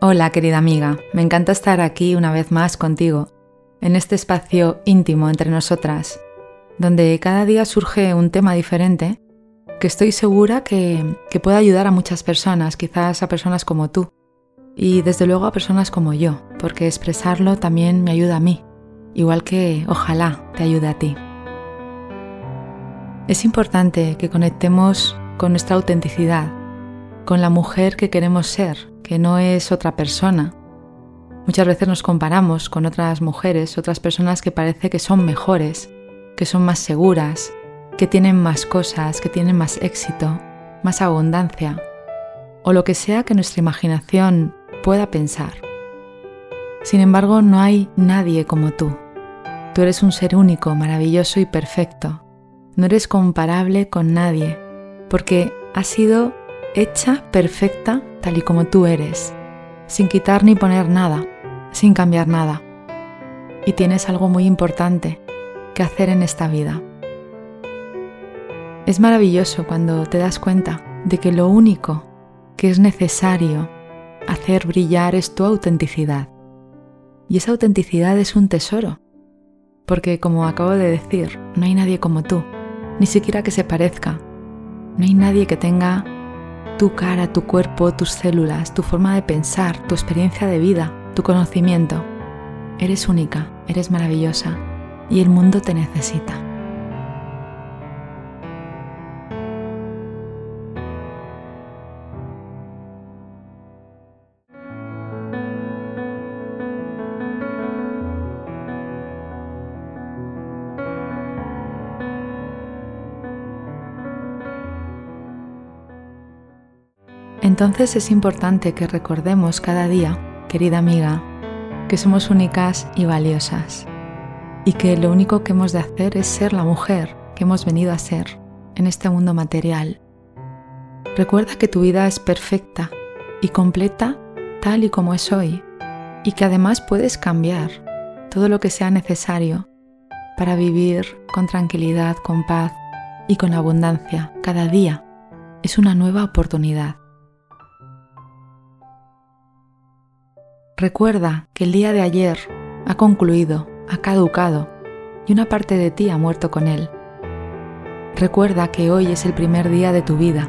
Hola querida amiga, me encanta estar aquí una vez más contigo, en este espacio íntimo entre nosotras, donde cada día surge un tema diferente que estoy segura que, que puede ayudar a muchas personas, quizás a personas como tú, y desde luego a personas como yo, porque expresarlo también me ayuda a mí, igual que ojalá te ayude a ti. Es importante que conectemos con nuestra autenticidad, con la mujer que queremos ser, que no es otra persona. Muchas veces nos comparamos con otras mujeres, otras personas que parece que son mejores, que son más seguras, que tienen más cosas, que tienen más éxito, más abundancia, o lo que sea que nuestra imaginación pueda pensar. Sin embargo, no hay nadie como tú. Tú eres un ser único, maravilloso y perfecto. No eres comparable con nadie, porque has sido hecha perfecta tal y como tú eres, sin quitar ni poner nada, sin cambiar nada. Y tienes algo muy importante que hacer en esta vida. Es maravilloso cuando te das cuenta de que lo único que es necesario hacer brillar es tu autenticidad. Y esa autenticidad es un tesoro, porque como acabo de decir, no hay nadie como tú, ni siquiera que se parezca. No hay nadie que tenga tu cara, tu cuerpo, tus células, tu forma de pensar, tu experiencia de vida, tu conocimiento. Eres única, eres maravillosa y el mundo te necesita. Entonces es importante que recordemos cada día, querida amiga, que somos únicas y valiosas y que lo único que hemos de hacer es ser la mujer que hemos venido a ser en este mundo material. Recuerda que tu vida es perfecta y completa tal y como es hoy y que además puedes cambiar todo lo que sea necesario para vivir con tranquilidad, con paz y con abundancia cada día. Es una nueva oportunidad. Recuerda que el día de ayer ha concluido, ha caducado y una parte de ti ha muerto con él. Recuerda que hoy es el primer día de tu vida,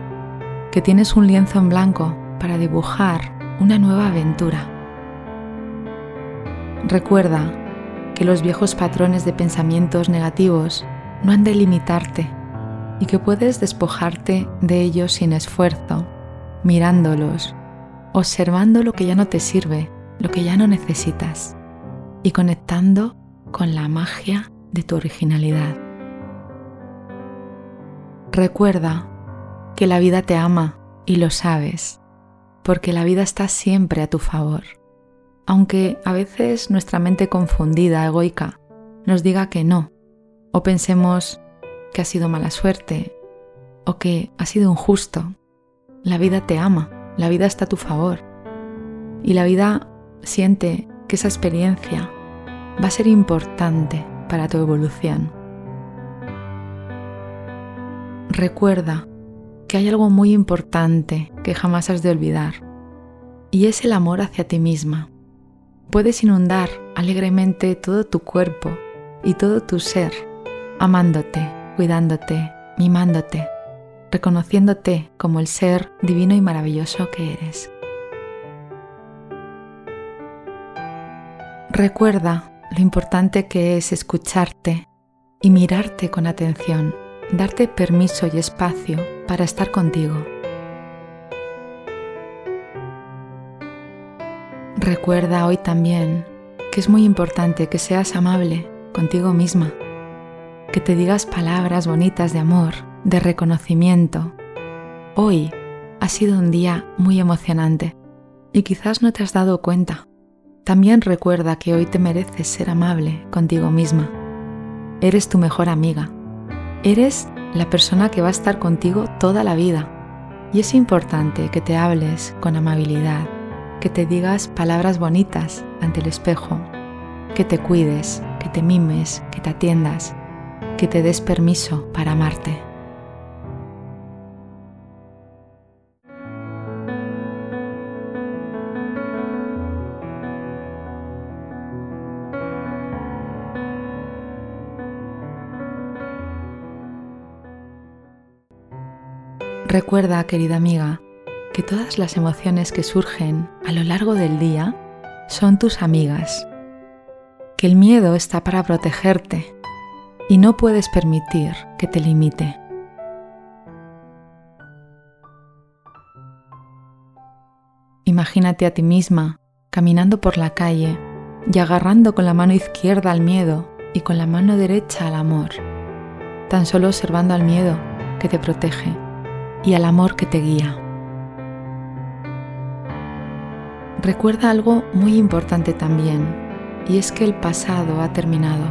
que tienes un lienzo en blanco para dibujar una nueva aventura. Recuerda que los viejos patrones de pensamientos negativos no han de limitarte y que puedes despojarte de ellos sin esfuerzo, mirándolos, observando lo que ya no te sirve lo que ya no necesitas y conectando con la magia de tu originalidad. Recuerda que la vida te ama y lo sabes, porque la vida está siempre a tu favor, aunque a veces nuestra mente confundida, egoica, nos diga que no, o pensemos que ha sido mala suerte, o que ha sido injusto. La vida te ama, la vida está a tu favor, y la vida Siente que esa experiencia va a ser importante para tu evolución. Recuerda que hay algo muy importante que jamás has de olvidar y es el amor hacia ti misma. Puedes inundar alegremente todo tu cuerpo y todo tu ser, amándote, cuidándote, mimándote, reconociéndote como el ser divino y maravilloso que eres. Recuerda lo importante que es escucharte y mirarte con atención, darte permiso y espacio para estar contigo. Recuerda hoy también que es muy importante que seas amable contigo misma, que te digas palabras bonitas de amor, de reconocimiento. Hoy ha sido un día muy emocionante y quizás no te has dado cuenta. También recuerda que hoy te mereces ser amable contigo misma. Eres tu mejor amiga. Eres la persona que va a estar contigo toda la vida. Y es importante que te hables con amabilidad, que te digas palabras bonitas ante el espejo, que te cuides, que te mimes, que te atiendas, que te des permiso para amarte. Recuerda, querida amiga, que todas las emociones que surgen a lo largo del día son tus amigas, que el miedo está para protegerte y no puedes permitir que te limite. Imagínate a ti misma caminando por la calle y agarrando con la mano izquierda al miedo y con la mano derecha al amor, tan solo observando al miedo que te protege y al amor que te guía. Recuerda algo muy importante también, y es que el pasado ha terminado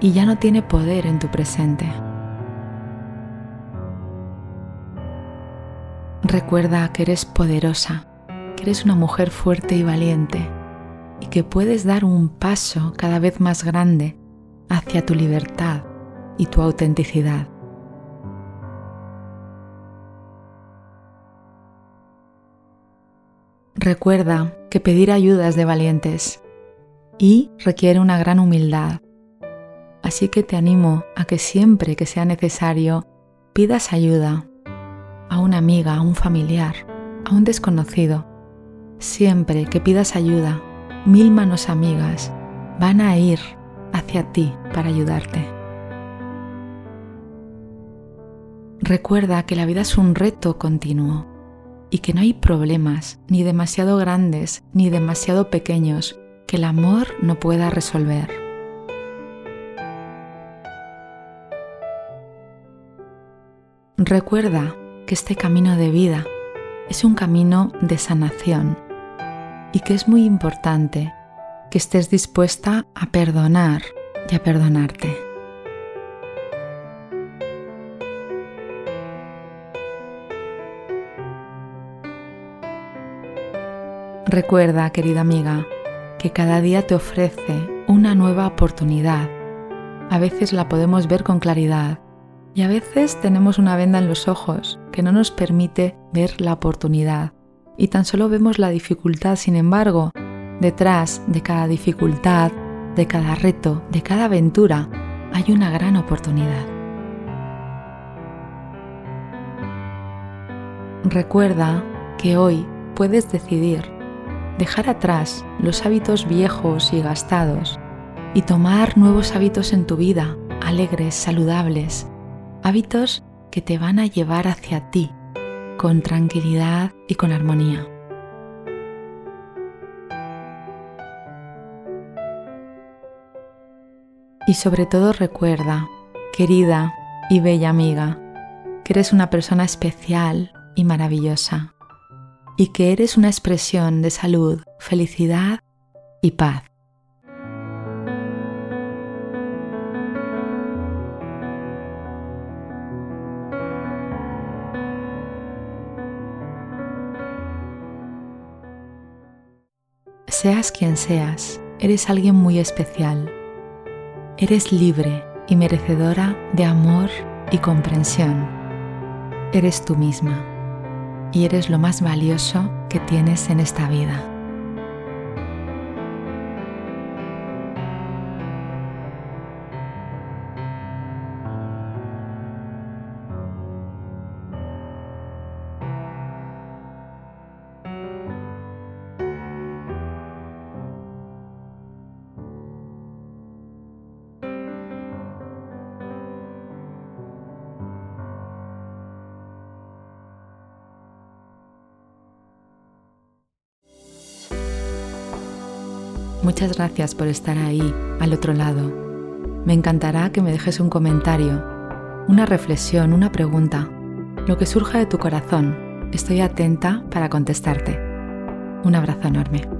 y ya no tiene poder en tu presente. Recuerda que eres poderosa, que eres una mujer fuerte y valiente y que puedes dar un paso cada vez más grande hacia tu libertad y tu autenticidad. Recuerda que pedir ayuda es de valientes y requiere una gran humildad. Así que te animo a que siempre que sea necesario pidas ayuda a una amiga, a un familiar, a un desconocido. Siempre que pidas ayuda, mil manos amigas van a ir hacia ti para ayudarte. Recuerda que la vida es un reto continuo y que no hay problemas, ni demasiado grandes ni demasiado pequeños, que el amor no pueda resolver. Recuerda que este camino de vida es un camino de sanación y que es muy importante que estés dispuesta a perdonar y a perdonarte. Recuerda, querida amiga, que cada día te ofrece una nueva oportunidad. A veces la podemos ver con claridad y a veces tenemos una venda en los ojos que no nos permite ver la oportunidad y tan solo vemos la dificultad. Sin embargo, detrás de cada dificultad, de cada reto, de cada aventura, hay una gran oportunidad. Recuerda que hoy puedes decidir dejar atrás los hábitos viejos y gastados y tomar nuevos hábitos en tu vida, alegres, saludables, hábitos que te van a llevar hacia ti con tranquilidad y con armonía. Y sobre todo recuerda, querida y bella amiga, que eres una persona especial y maravillosa y que eres una expresión de salud, felicidad y paz. Seas quien seas, eres alguien muy especial. Eres libre y merecedora de amor y comprensión. Eres tú misma y eres lo más valioso que tienes en esta vida. Muchas gracias por estar ahí, al otro lado. Me encantará que me dejes un comentario, una reflexión, una pregunta, lo que surja de tu corazón. Estoy atenta para contestarte. Un abrazo enorme.